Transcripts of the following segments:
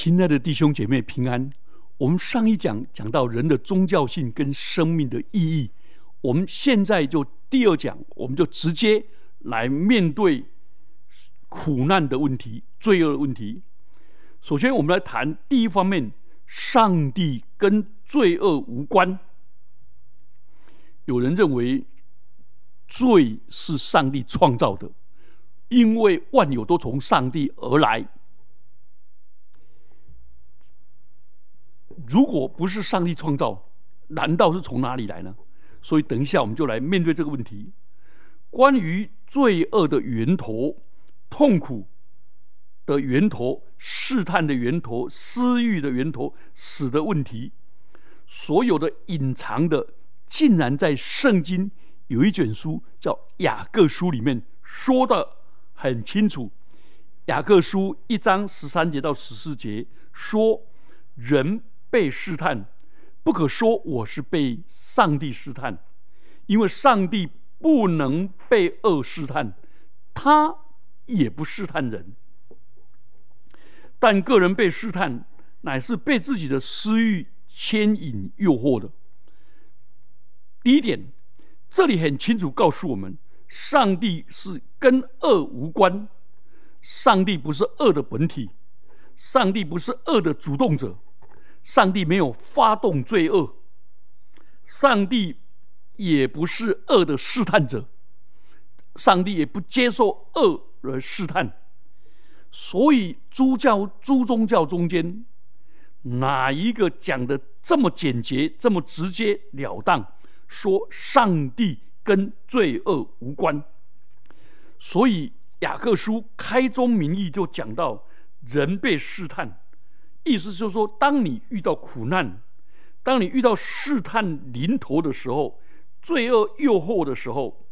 亲爱的弟兄姐妹平安。我们上一讲讲到人的宗教性跟生命的意义，我们现在就第二讲，我们就直接来面对苦难的问题、罪恶的问题。首先，我们来谈第一方面：上帝跟罪恶无关。有人认为罪是上帝创造的，因为万有都从上帝而来。如果不是上帝创造，难道是从哪里来呢？所以等一下我们就来面对这个问题：关于罪恶的源头、痛苦的源头、试探的源头、私欲的源头、死的问题，所有的隐藏的，竟然在圣经有一卷书叫《雅各书》里面说的很清楚。雅各书一章十三节到十四节说人。被试探，不可说我是被上帝试探，因为上帝不能被恶试探，他也不试探人。但个人被试探，乃是被自己的私欲牵引诱惑的。第一点，这里很清楚告诉我们，上帝是跟恶无关，上帝不是恶的本体，上帝不是恶的主动者。上帝没有发动罪恶，上帝也不是恶的试探者，上帝也不接受恶而试探，所以诸教诸宗教中间哪一个讲的这么简洁、这么直截了当，说上帝跟罪恶无关？所以雅各书开宗明义就讲到人被试探。意思就是说，当你遇到苦难，当你遇到试探临头的时候，罪恶诱惑的时候，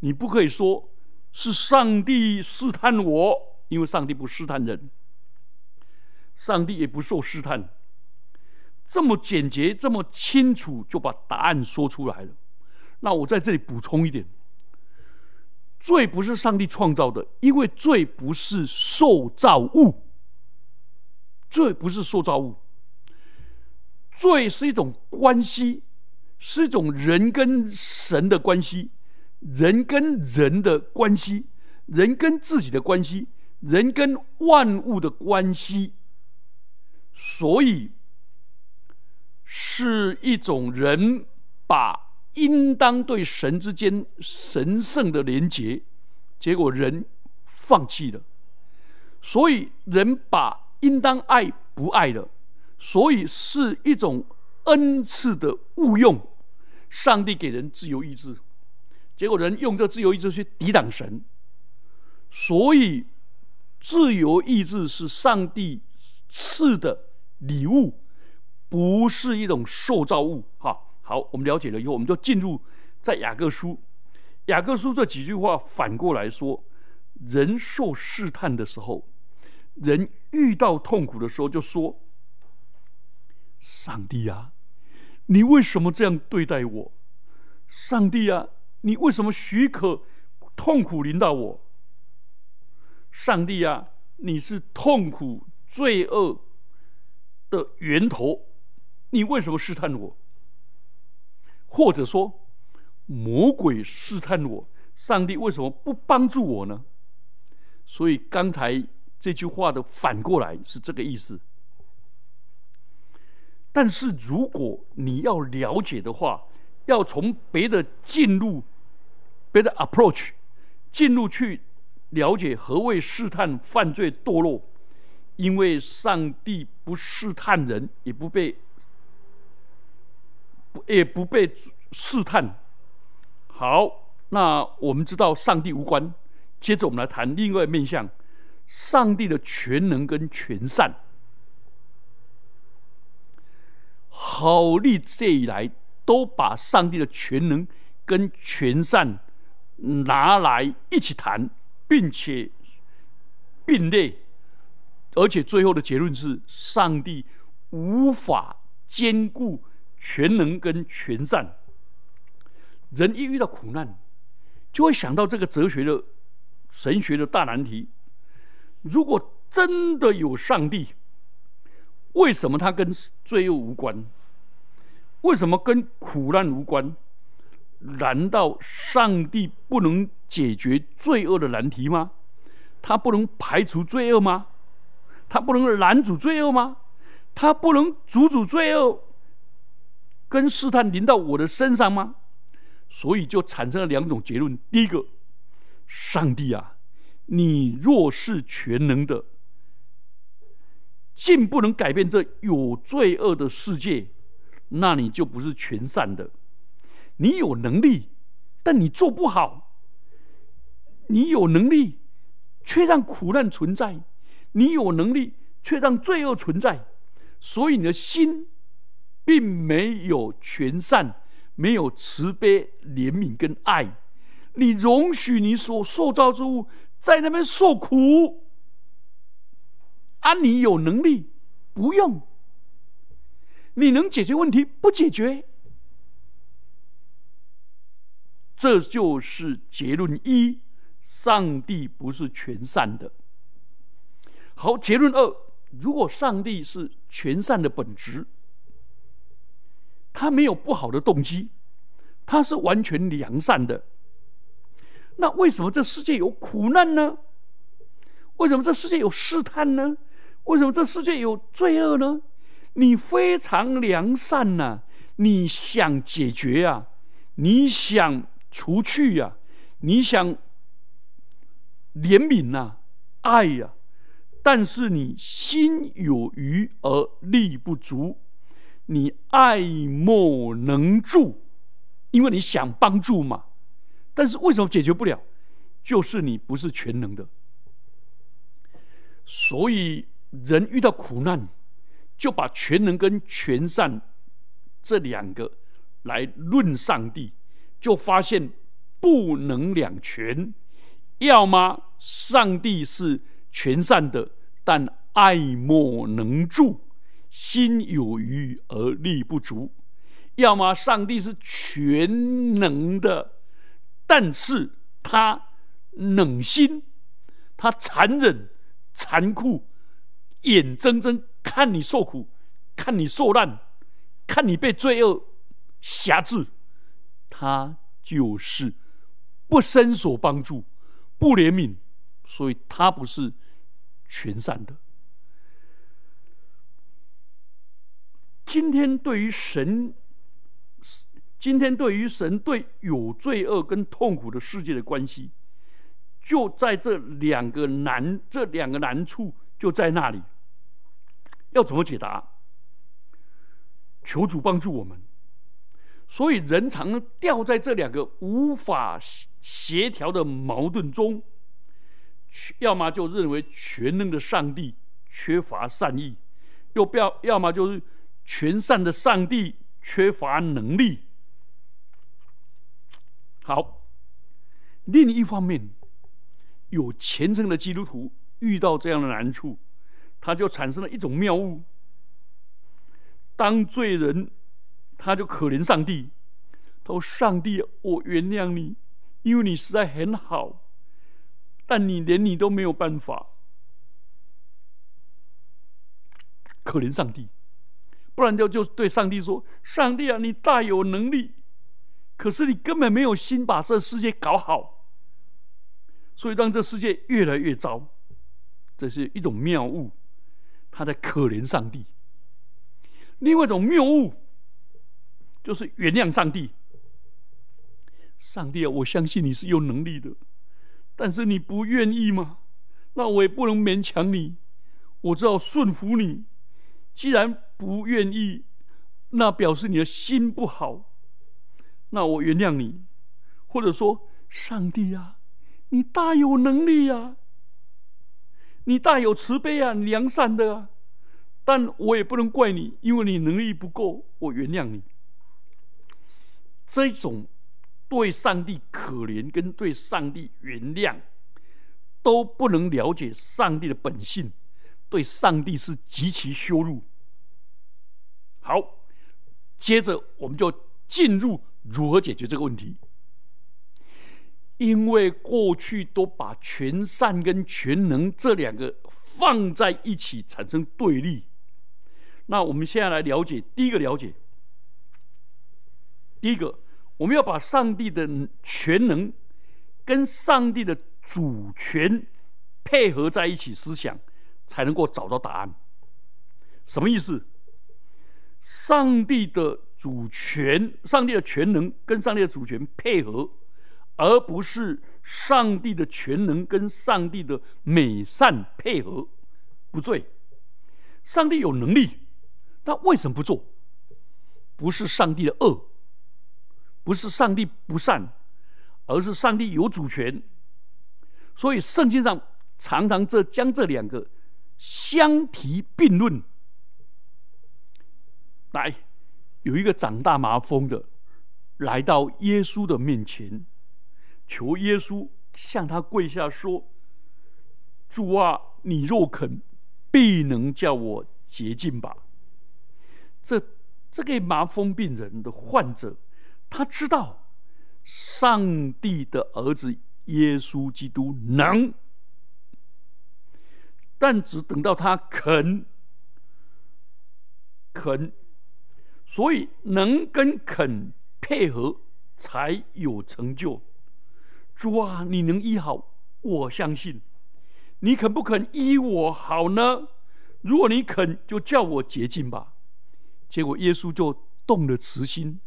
你不可以说是上帝试探我，因为上帝不试探人，上帝也不受试探。这么简洁，这么清楚，就把答案说出来了。那我在这里补充一点：罪不是上帝创造的，因为罪不是受造物。罪不是塑造物，罪是一种关系，是一种人跟神的关系，人跟人的关系，人跟自己的关系，人跟万物的关系，所以是一种人把应当对神之间神圣的连结，结果人放弃了，所以人把。应当爱不爱的，所以是一种恩赐的误用。上帝给人自由意志，结果人用这自由意志去抵挡神。所以，自由意志是上帝赐的礼物，不是一种受造物。哈，好，我们了解了以后，我们就进入在雅各书。雅各书这几句话反过来说，人受试探的时候。人遇到痛苦的时候，就说：“上帝啊，你为什么这样对待我？上帝啊，你为什么许可痛苦临到我？上帝啊，你是痛苦罪恶的源头，你为什么试探我？或者说，魔鬼试探我，上帝为什么不帮助我呢？所以刚才。”这句话的反过来是这个意思，但是如果你要了解的话，要从别的进入，别的 approach 进入去了解何谓试探、犯罪、堕落，因为上帝不试探人，也不被，也不被试探。好，那我们知道上帝无关，接着我们来谈另外面向。上帝的全能跟全善，好利这一来都把上帝的全能跟全善拿来一起谈，并且并列，而且最后的结论是：上帝无法兼顾全能跟全善。人一遇到苦难，就会想到这个哲学的神学的大难题。如果真的有上帝，为什么他跟罪恶无关？为什么跟苦难无关？难道上帝不能解决罪恶的难题吗？他不能排除罪恶吗？他不能拦阻罪恶吗？他不能阻止罪恶跟试探临到我的身上吗？所以就产生了两种结论：第一个，上帝啊，你若是全能的，竟不能改变这有罪恶的世界，那你就不是全善的。你有能力，但你做不好。你有能力，却让苦难存在；你有能力，却让罪恶存在。所以你的心并没有全善，没有慈悲、怜悯跟爱。你容许你所塑造之物在那边受苦，啊，你有能力不用？你能解决问题不解决？这就是结论一：上帝不是全善的。好，结论二：如果上帝是全善的本质，他没有不好的动机，他是完全良善的。那为什么这世界有苦难呢？为什么这世界有试探呢？为什么这世界有罪恶呢？你非常良善呐，你想解决啊，你想。除去呀，你想怜悯呐，爱呀，但是你心有余而力不足，你爱莫能助，因为你想帮助嘛，但是为什么解决不了？就是你不是全能的，所以人遇到苦难，就把全能跟全善这两个来论上帝。就发现不能两全，要么上帝是全善的，但爱莫能助，心有余而力不足；要么上帝是全能的，但是他冷心，他残忍、残酷，眼睁睁看你受苦，看你受难，看你被罪恶辖制。他就是不伸手帮助，不怜悯，所以他不是全善的。今天对于神，今天对于神对有罪恶跟痛苦的世界的关系，就在这两个难，这两个难处就在那里。要怎么解答？求主帮助我们。所以人常掉在这两个无法协调的矛盾中，要么就认为全能的上帝缺乏善意，又不要；要么就是全善的上帝缺乏能力。好，另一方面，有虔诚的基督徒遇到这样的难处，他就产生了一种谬误：当罪人。他就可怜上帝，他说：“上帝，我原谅你，因为你实在很好，但你连你都没有办法。可怜上帝，不然就就对上帝说：‘上帝啊，你大有能力，可是你根本没有心把这世界搞好，所以让这世界越来越糟。’这是一种谬误，他在可怜上帝。另外一种谬误。”就是原谅上帝，上帝啊，我相信你是有能力的，但是你不愿意吗？那我也不能勉强你，我只好顺服你。既然不愿意，那表示你的心不好，那我原谅你。或者说，上帝啊，你大有能力呀，你大有慈悲啊，良善的啊，但我也不能怪你，因为你能力不够，我原谅你。这种对上帝可怜跟对上帝原谅，都不能了解上帝的本性，对上帝是极其羞辱。好，接着我们就进入如何解决这个问题。因为过去都把全善跟全能这两个放在一起，产生对立，那我们现在来了解第一个了解，第一个，我们要把上帝的全能跟上帝的主权配合在一起思想，才能够找到答案。什么意思？上帝的主权、上帝的全能跟上帝的主权配合，而不是上帝的全能跟上帝的美善配合，不对。上帝有能力。那为什么不做？不是上帝的恶，不是上帝不善，而是上帝有主权。所以圣经上常常这将这两个相提并论。来，有一个长大麻风的来到耶稣的面前，求耶稣向他跪下说：“主啊，你若肯，必能叫我洁净吧。”这这个麻风病人的患者，他知道上帝的儿子耶稣基督能，但只等到他肯肯，所以能跟肯配合才有成就。主啊，你能医好，我相信。你肯不肯医我好呢？如果你肯，就叫我洁净吧。结果耶稣就动了慈心，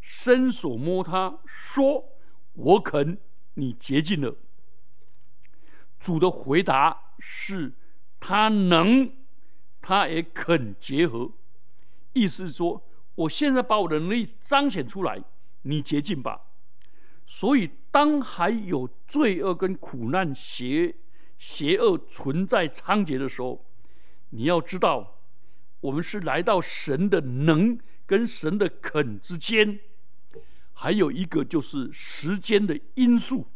伸手摸他说：“我肯，你洁净了。”主的回答是：“他能，他也肯结合。”意思是说：“我现在把我的能力彰显出来，你洁净吧。”所以，当还有罪恶跟苦难、邪邪恶存在猖獗的时候，你要知道。我们是来到神的能跟神的肯之间，还有一个就是时间的因素。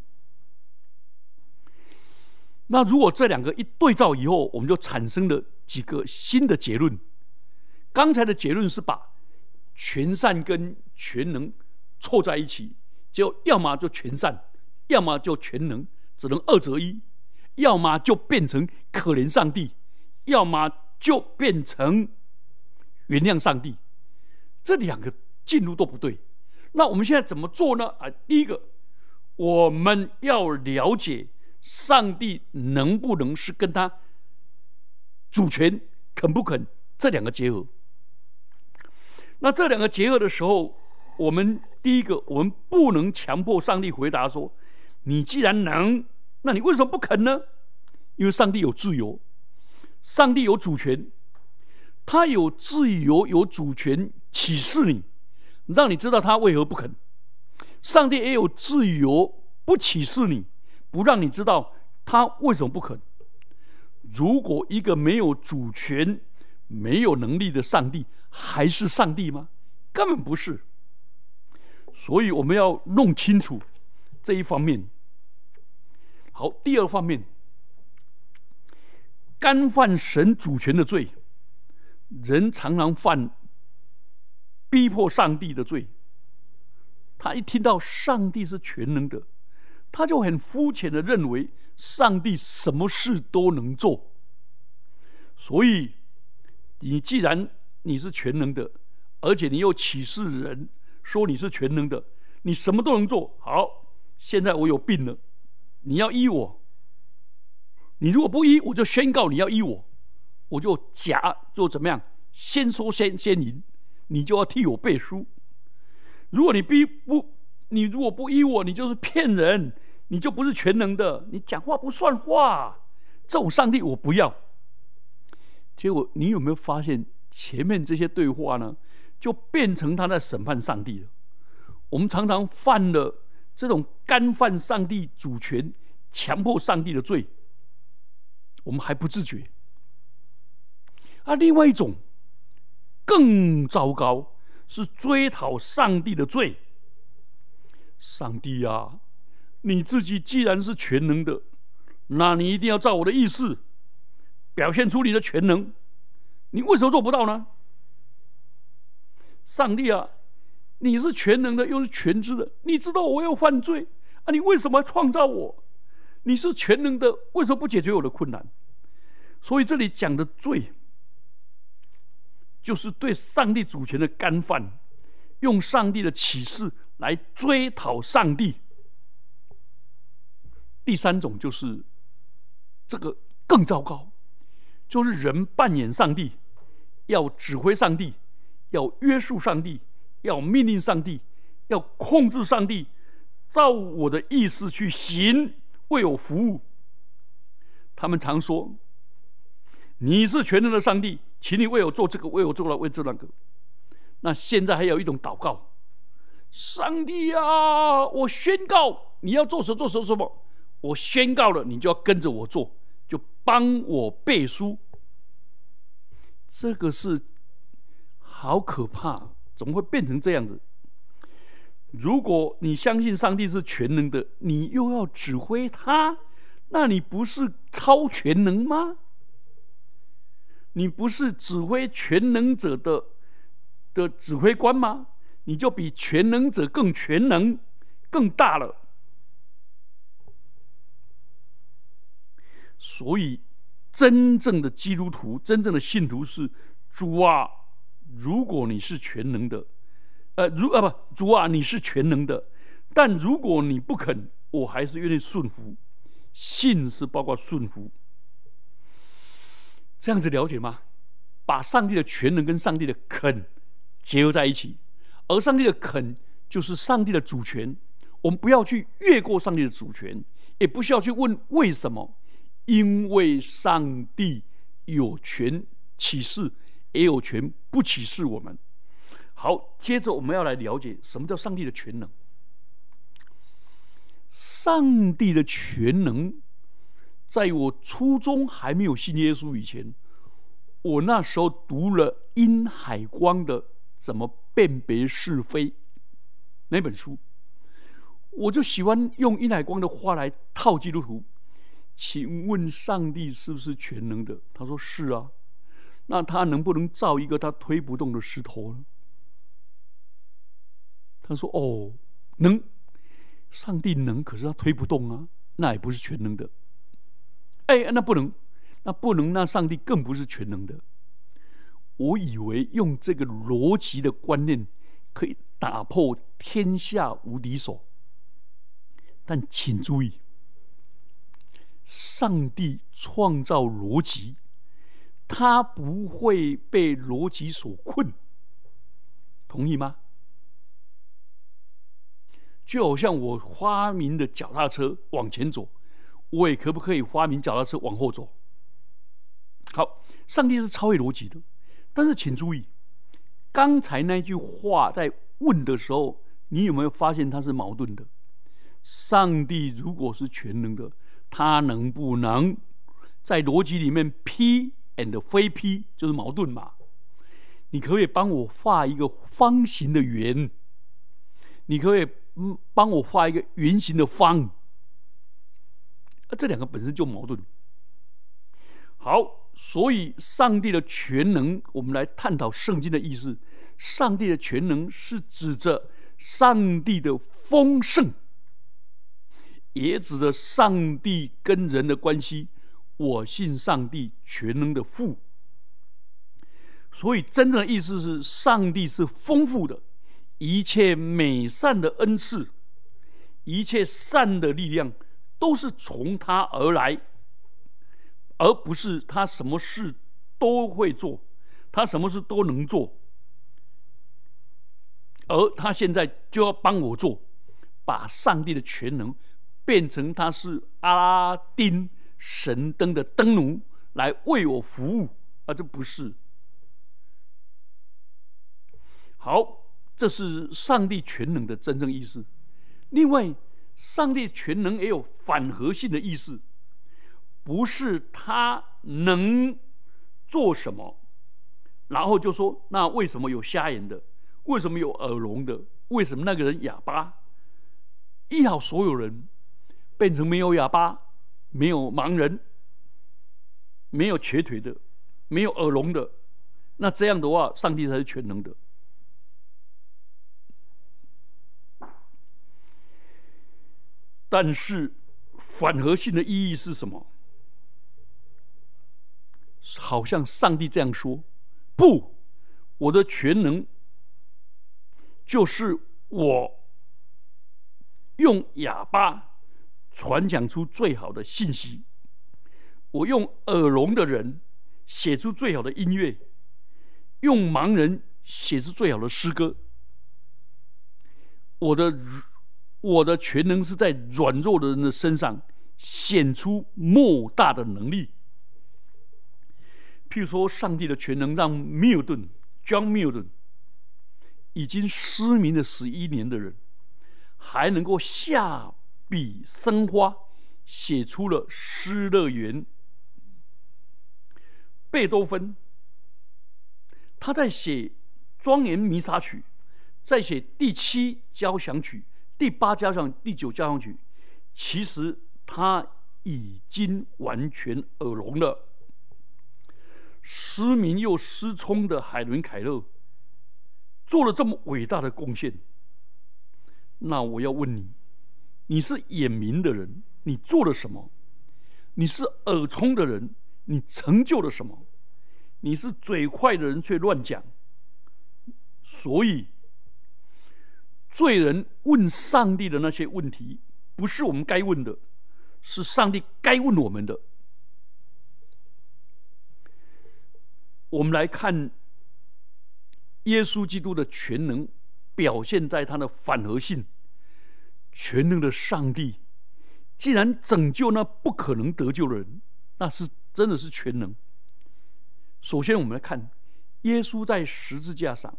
那如果这两个一对照以后，我们就产生了几个新的结论。刚才的结论是把全善跟全能凑在一起，就要么就全善，要么就全能，只能二择一；要么就变成可怜上帝，要么就变成。原谅上帝，这两个进入都不对。那我们现在怎么做呢？啊，第一个，我们要了解上帝能不能是跟他主权肯不肯这两个结合。那这两个结合的时候，我们第一个，我们不能强迫上帝回答说：“你既然能，那你为什么不肯呢？”因为上帝有自由，上帝有主权。他有自由、有主权启示你，让你知道他为何不肯。上帝也有自由不启示你，不让你知道他为什么不肯。如果一个没有主权、没有能力的上帝还是上帝吗？根本不是。所以我们要弄清楚这一方面。好，第二方面，干犯神主权的罪。人常常犯逼迫上帝的罪。他一听到上帝是全能的，他就很肤浅的认为上帝什么事都能做。所以，你既然你是全能的，而且你又启示人说你是全能的，你什么都能做。好，现在我有病了，你要医我。你如果不医，我就宣告你要医我。我就假就怎么样，先说先先赢，你就要替我背书。如果你逼不，你如果不依我，你就是骗人，你就不是全能的，你讲话不算话。这种上帝我不要。结果你有没有发现前面这些对话呢？就变成他在审判上帝了。我们常常犯了这种干犯上帝主权、强迫上帝的罪，我们还不自觉。啊，另外一种更糟糕，是追讨上帝的罪。上帝啊，你自己既然是全能的，那你一定要照我的意思表现出你的全能。你为什么做不到呢？上帝啊，你是全能的，又是全知的，你知道我要犯罪啊，你为什么创造我？你是全能的，为什么不解决我的困难？所以这里讲的罪。就是对上帝主权的干犯，用上帝的启示来追讨上帝。第三种就是这个更糟糕，就是人扮演上帝，要指挥上帝，要约束上帝，要命令上帝，要控制上帝，照我的意思去行，为我服务。他们常说：“你是全能的上帝，请你为我做这个，为我做了，为这那个。”那现在还有一种祷告：“上帝啊，我宣告你要做什做什么什么。”我宣告了，你就要跟着我做，帮我背书。这个是好可怕，怎么会变成这样子？如果你相信上帝是全能的，你又要指挥他，那你不是超全能吗？你不是指挥全能者的的指挥官吗？你就比全能者更全能、更大了。所以，真正的基督徒、真正的信徒是主啊！如果你是全能的，呃，如啊不，主啊，你是全能的，但如果你不肯，我还是愿意顺服。信是包括顺服，这样子了解吗？把上帝的全能跟上帝的肯结合在一起，而上帝的肯就是上帝的主权。我们不要去越过上帝的主权，也不需要去问为什么。因为上帝有权启示，也有权不启示我们。好，接着我们要来了解什么叫上帝的全能。上帝的全能，在我初中还没有信耶稣以前，我那时候读了殷海光的《怎么辨别是非》那本书，我就喜欢用殷海光的话来套基督徒。请问上帝是不是全能的？他说是啊。那他能不能造一个他推不动的石头呢？他说哦，能。上帝能，可是他推不动啊，那也不是全能的。哎，那不能，那不能，那上帝更不是全能的。我以为用这个逻辑的观念可以打破天下无敌手，但请注意。上帝创造逻辑，他不会被逻辑所困，同意吗？就好像我发明的脚踏车往前走，我也可不可以发明脚踏车往后走？好，上帝是超越逻辑的，但是请注意，刚才那句话在问的时候，你有没有发现它是矛盾的？上帝如果是全能的。他能不能在逻辑里面 P and 非 P 就是矛盾嘛？你可以帮我画一个方形的圆，你可以嗯帮我画一个圆形的方，啊，这两个本身就矛盾。好，所以上帝的全能，我们来探讨圣经的意思。上帝的全能是指着上帝的丰盛。也指着上帝跟人的关系。我信上帝全能的父，所以真正的意思是，上帝是丰富的，一切美善的恩赐，一切善的力量，都是从他而来，而不是他什么事都会做，他什么事都能做，而他现在就要帮我做，把上帝的全能。变成他是阿拉丁神灯的灯奴来为我服务，啊，这不是。好，这是上帝全能的真正意思。另外，上帝全能也有反核性的意思，不是他能做什么，然后就说那为什么有瞎眼的？为什么有耳聋的？为什么那个人哑巴？医好所有人。变成没有哑巴、没有盲人、没有瘸腿的、没有耳聋的，那这样的话，上帝才是全能的。但是反核性的意义是什么？好像上帝这样说：不，我的全能就是我用哑巴传讲出最好的信息，我用耳聋的人写出最好的音乐，用盲人写出最好的诗歌。我的我的全能是在软弱的人的身上显出莫大的能力。譬如说，上帝的全能让缪顿 （John Milton） 已经失明了十一年的人，还能够下笔生花，写出了《失乐园》。贝多芬，他在写《庄严弥撒曲》，在写第七交响曲、第八交响、第九交响曲，其实他已经完全耳聋了。失明又失聪的海伦·凯勒做了这么伟大的贡献，那我要问你：你是眼明的人，你做了什么？你是耳聪的人，你成就了什么？你是嘴快的人却乱讲，所以罪人问上帝的那些问题，不是我们该问的，是上帝该问我们的。我们来看耶稣基督的全能表现在他的反合性。全能的上帝既然拯救那不可能得救的人，那是真的是全能。首先，我们来看耶稣在十字架上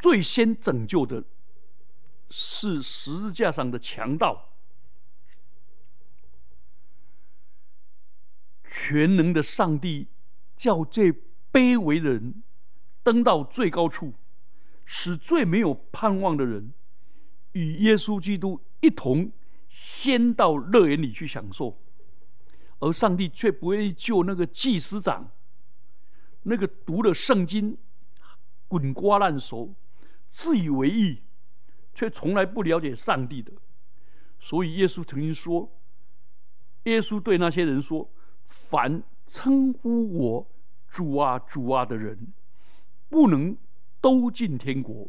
最先拯救的是十字架上的强盗。全能的上帝。叫最卑微的人登到最高处，使最没有盼望的人与耶稣基督一同先到乐园里去享受，而上帝却不愿意救那个祭司长，那个读了圣经滚瓜烂熟、自以为意，却从来不了解上帝的。所以耶稣曾经说：“耶稣对那些人说，凡。”称呼我主啊主啊的人，不能都进天国，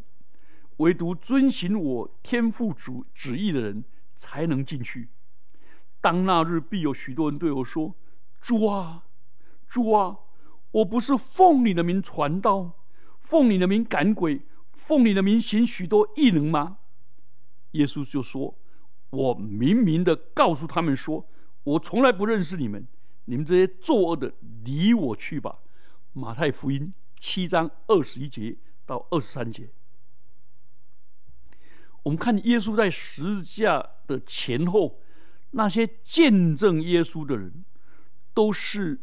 唯独遵行我天父主旨意的人才能进去。当那日，必有许多人对我说：“主啊，主啊，我不是奉你的名传道，奉你的名赶鬼，奉你的名行许多异能吗？”耶稣就说：“我明明的告诉他们说，我从来不认识你们。”你们这些作恶的，离我去吧！马太福音七章二十一节到二十三节，我们看耶稣在十字架的前后，那些见证耶稣的人，都是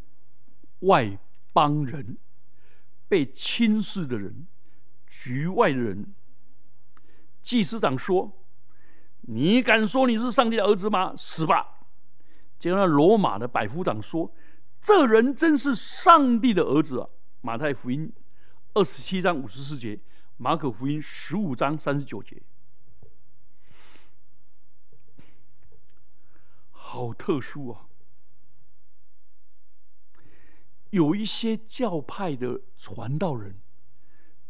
外邦人，被轻视的人，局外的人。祭司长说：“你敢说你是上帝的儿子吗？死吧！”结果，那罗马的百夫长说：“这人真是上帝的儿子啊！”马太福音二十七章五十四节，马可福音十五章三十九节，好特殊啊！有一些教派的传道人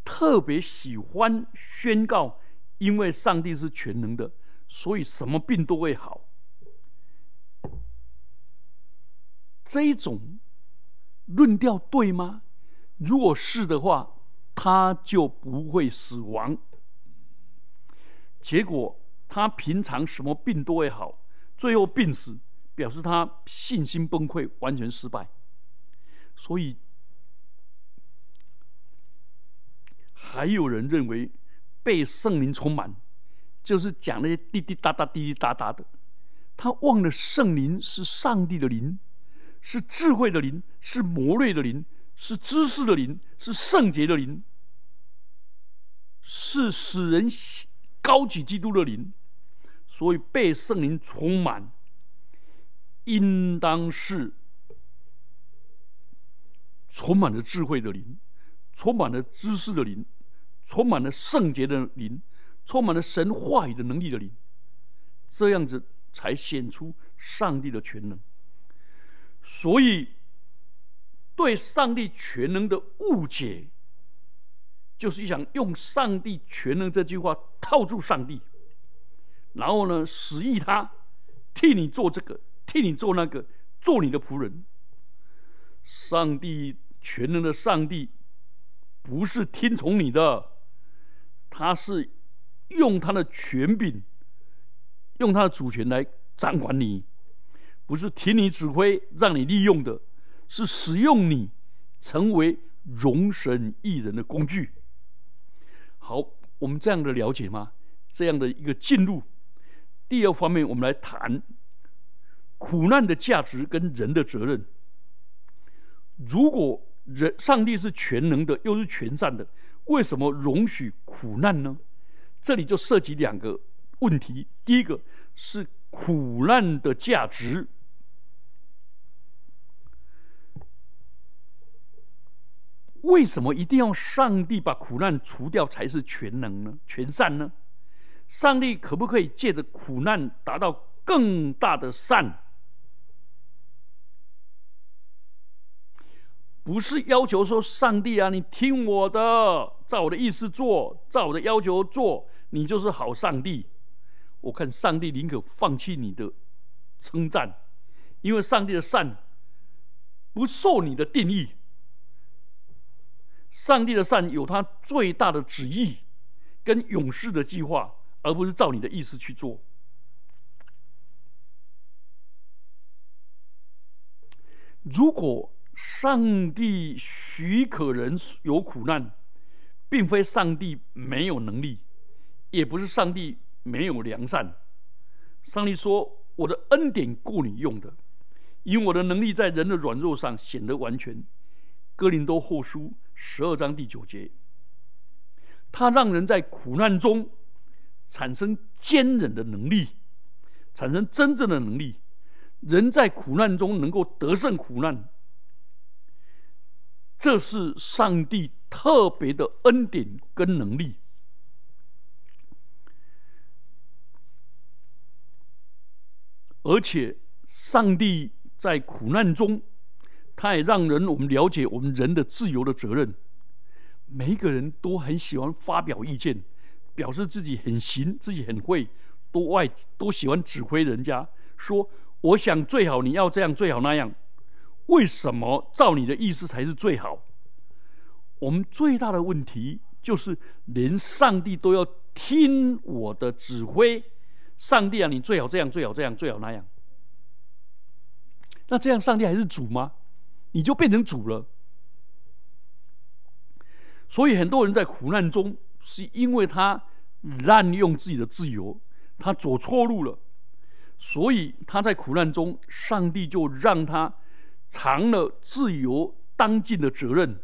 特别喜欢宣告，因为上帝是全能的，所以什么病都会好。这种论调对吗？如果是的话，他就不会死亡。结果他平常什么病都会好，最后病死，表示他信心崩溃，完全失败。所以还有人认为被圣灵充满，就是讲那些滴滴答答、滴滴答答的。他忘了圣灵是上帝的灵。是智慧的灵，是魔锐的灵，是知识的灵，是圣洁的灵，是使人高举基督的灵。所以被圣灵充满，应当是充满了智慧的灵，充满了知识的灵，充满了圣洁的灵，充满了神话语的能力的灵，这样子才显出上帝的全能。所以，对上帝全能的误解，就是想用上帝全能这句话套住上帝，然后呢，使役他替你做这个，替你做那个，做你的仆人。上帝全能的上帝不是听从你的，他是用他的权柄，用他的主权来掌管你，不是听你指挥让你利用的，是使用你成为容神一人的工具。好，我们这样的了解吗？这样的一个进入。第二方面，我们来谈苦难的价值跟人的责任。如果人上帝是全能的，又是全善的，为什么容许苦难呢？这里就涉及两个问题。第一个是苦难的价值。为什么一定要上帝把苦难除掉才是全能呢？全善呢？上帝可不可以借着苦难达到更大的善？不是要求说上帝啊，你听我的，照我的意思做，照我的要求做，你就是好上帝。我看上帝宁可放弃你的称赞，因为上帝的善不受你的定义。上帝的善有他最大的旨意跟勇士的计划，而不是照你的意思去做。如果上帝许可人有苦难，并非上帝没有能力，也不是上帝没有良善。上帝说：“我的恩典够你用的，因为我的能力在人的软弱上显得完全。”哥林多后书。十二章第九节，他让人在苦难中产生坚忍的能力，产生真正的能力。人在苦难中能够得胜苦难，这是上帝特别的恩典跟能力。而且，上帝在苦难中。他也让人我们了解我们人的自由的责任。每一个人都很喜欢发表意见，表示自己很行，自己很会，都爱都喜欢指挥人家，说我想最好你要这样，最好那样。为什么照你的意思才是最好？我们最大的问题就是连上帝都要听我的指挥。上帝啊，你最好这样，最好这样，最好那样。那这样上帝还是主吗？你就变成主了，所以很多人在苦难中，是因为他滥用自己的自由，他走错路了，所以他在苦难中，上帝就让他尝了自由当尽的责任，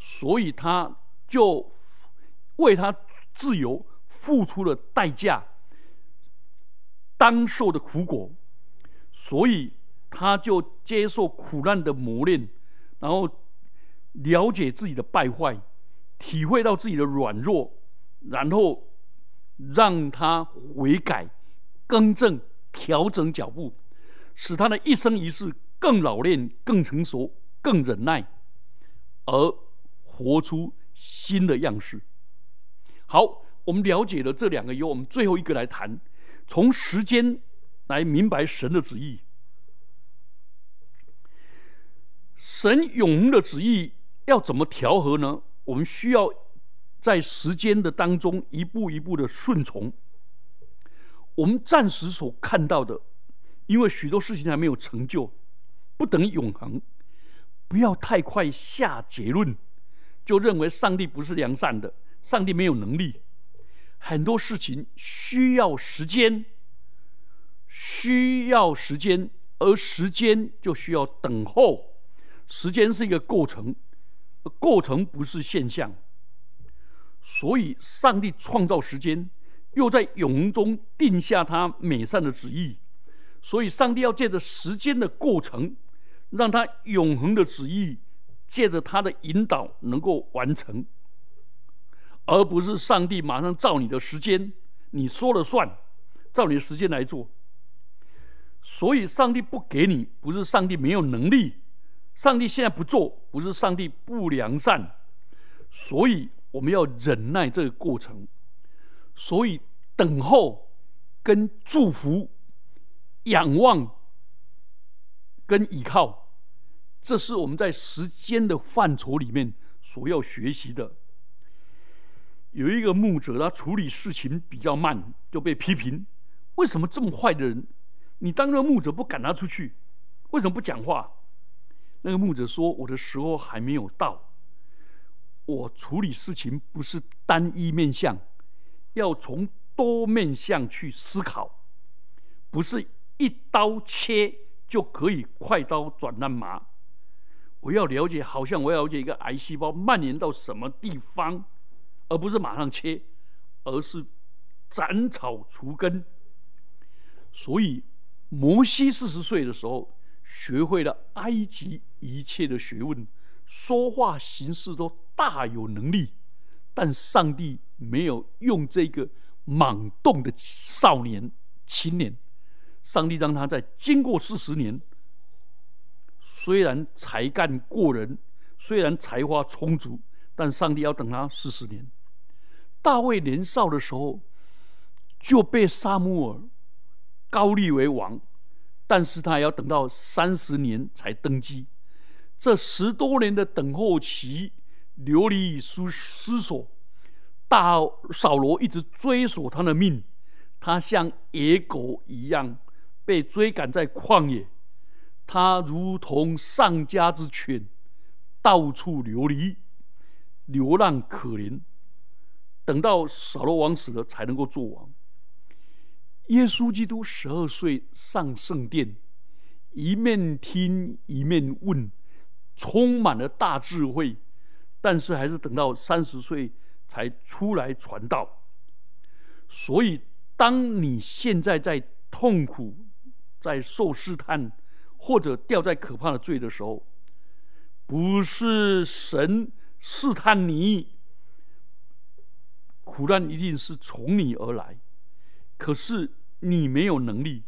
所以他就为他自由付出了代价，当受的苦果，所以。他就接受苦难的磨练，然后了解自己的败坏，体会到自己的软弱，然后让他悔改、更正、调整脚步，使他的一生一世更老练、更成熟、更忍耐，而活出新的样式。好，我们了解了这两个，由我们最后一个来谈，从时间来明白神的旨意。神永恒的旨意要怎么调和呢？我们需要在时间的当中一步一步的顺从。我们暂时所看到的，因为许多事情还没有成就，不等于永恒。不要太快下结论，就认为上帝不是良善的，上帝没有能力。很多事情需要时间，需要时间，而时间就需要等候。时间是一个过程，过程不是现象。所以，上帝创造时间，又在永恒中定下他美善的旨意。所以，上帝要借着时间的过程，让他永恒的旨意借着他的引导能够完成，而不是上帝马上照你的时间，你说了算，照你的时间来做。所以，上帝不给你，不是上帝没有能力。上帝现在不做，不是上帝不良善，所以我们要忍耐这个过程。所以，等候、跟祝福、仰望、跟依靠，这是我们在时间的范畴里面所要学习的。有一个牧者，他处理事情比较慢，就被批评：为什么这么坏的人？你当个牧者不赶他出去？为什么不讲话？那个牧者说：“我的时候还没有到。我处理事情不是单一面相。”要从多面向去思考，不是一刀切就可以快刀斩乱麻。我要了解，好像我要了解一个癌细胞蔓延到什么地方，而不是马上切，而是斩草除根。所以，摩西四十岁的时候，学会了埃及一切的学问，说话行事都大有能力。但上帝没有用这个莽动的少年青年，上帝让他在经过四十年，虽然才干过人，虽然才华充足，但上帝要等他四十年。大卫年少的时候就被沙穆尔高立为王，但是他要等到三十年才登基，这十多年的等候期。流离失失所，大扫罗一直追索他的命，他像野狗一样被追赶在旷野，他如同丧家之犬，到处流离，流浪可怜。等到扫罗王死了，才能够做王。耶稣基督十二岁上圣殿，一面听一面问，充满了大智慧。但是还是等到三十岁才出来传道。所以，当你现在在痛苦、在受试探，或者掉在可怕的罪的时候，不是神试探你，苦难一定是从你而来。可是你没有能力。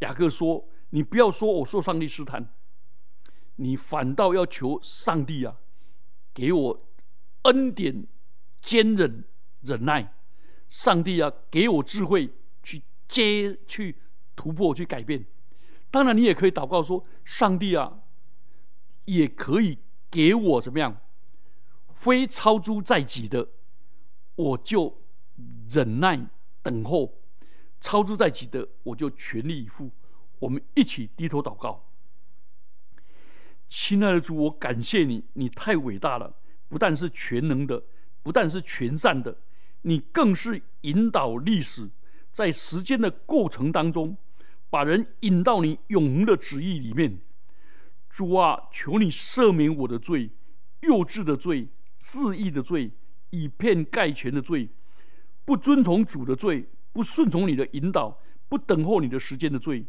雅各说：“你不要说我受上帝试探，你反倒要求上帝啊。”给我恩典、坚忍、忍耐，上帝啊，给我智慧去接、去突破、去改变。当然，你也可以祷告说：“上帝啊，也可以给我怎么样？非超诸在己的，我就忍耐等候；超诸在己的，我就全力以赴。”我们一起低头祷告。亲爱的主，我感谢你，你太伟大了！不但是全能的，不但是全善的，你更是引导历史，在时间的过程当中，把人引到你永恒的旨意里面。主啊，求你赦免我的罪，幼稚的罪，自意的罪，以偏概全的罪，不遵从主的罪，不顺从你的引导，不等候你的时间的罪。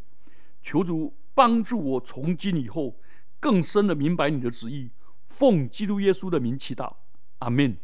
求主帮助我，从今以后。更深的明白你的旨意，奉基督耶稣的名祈祷，阿门。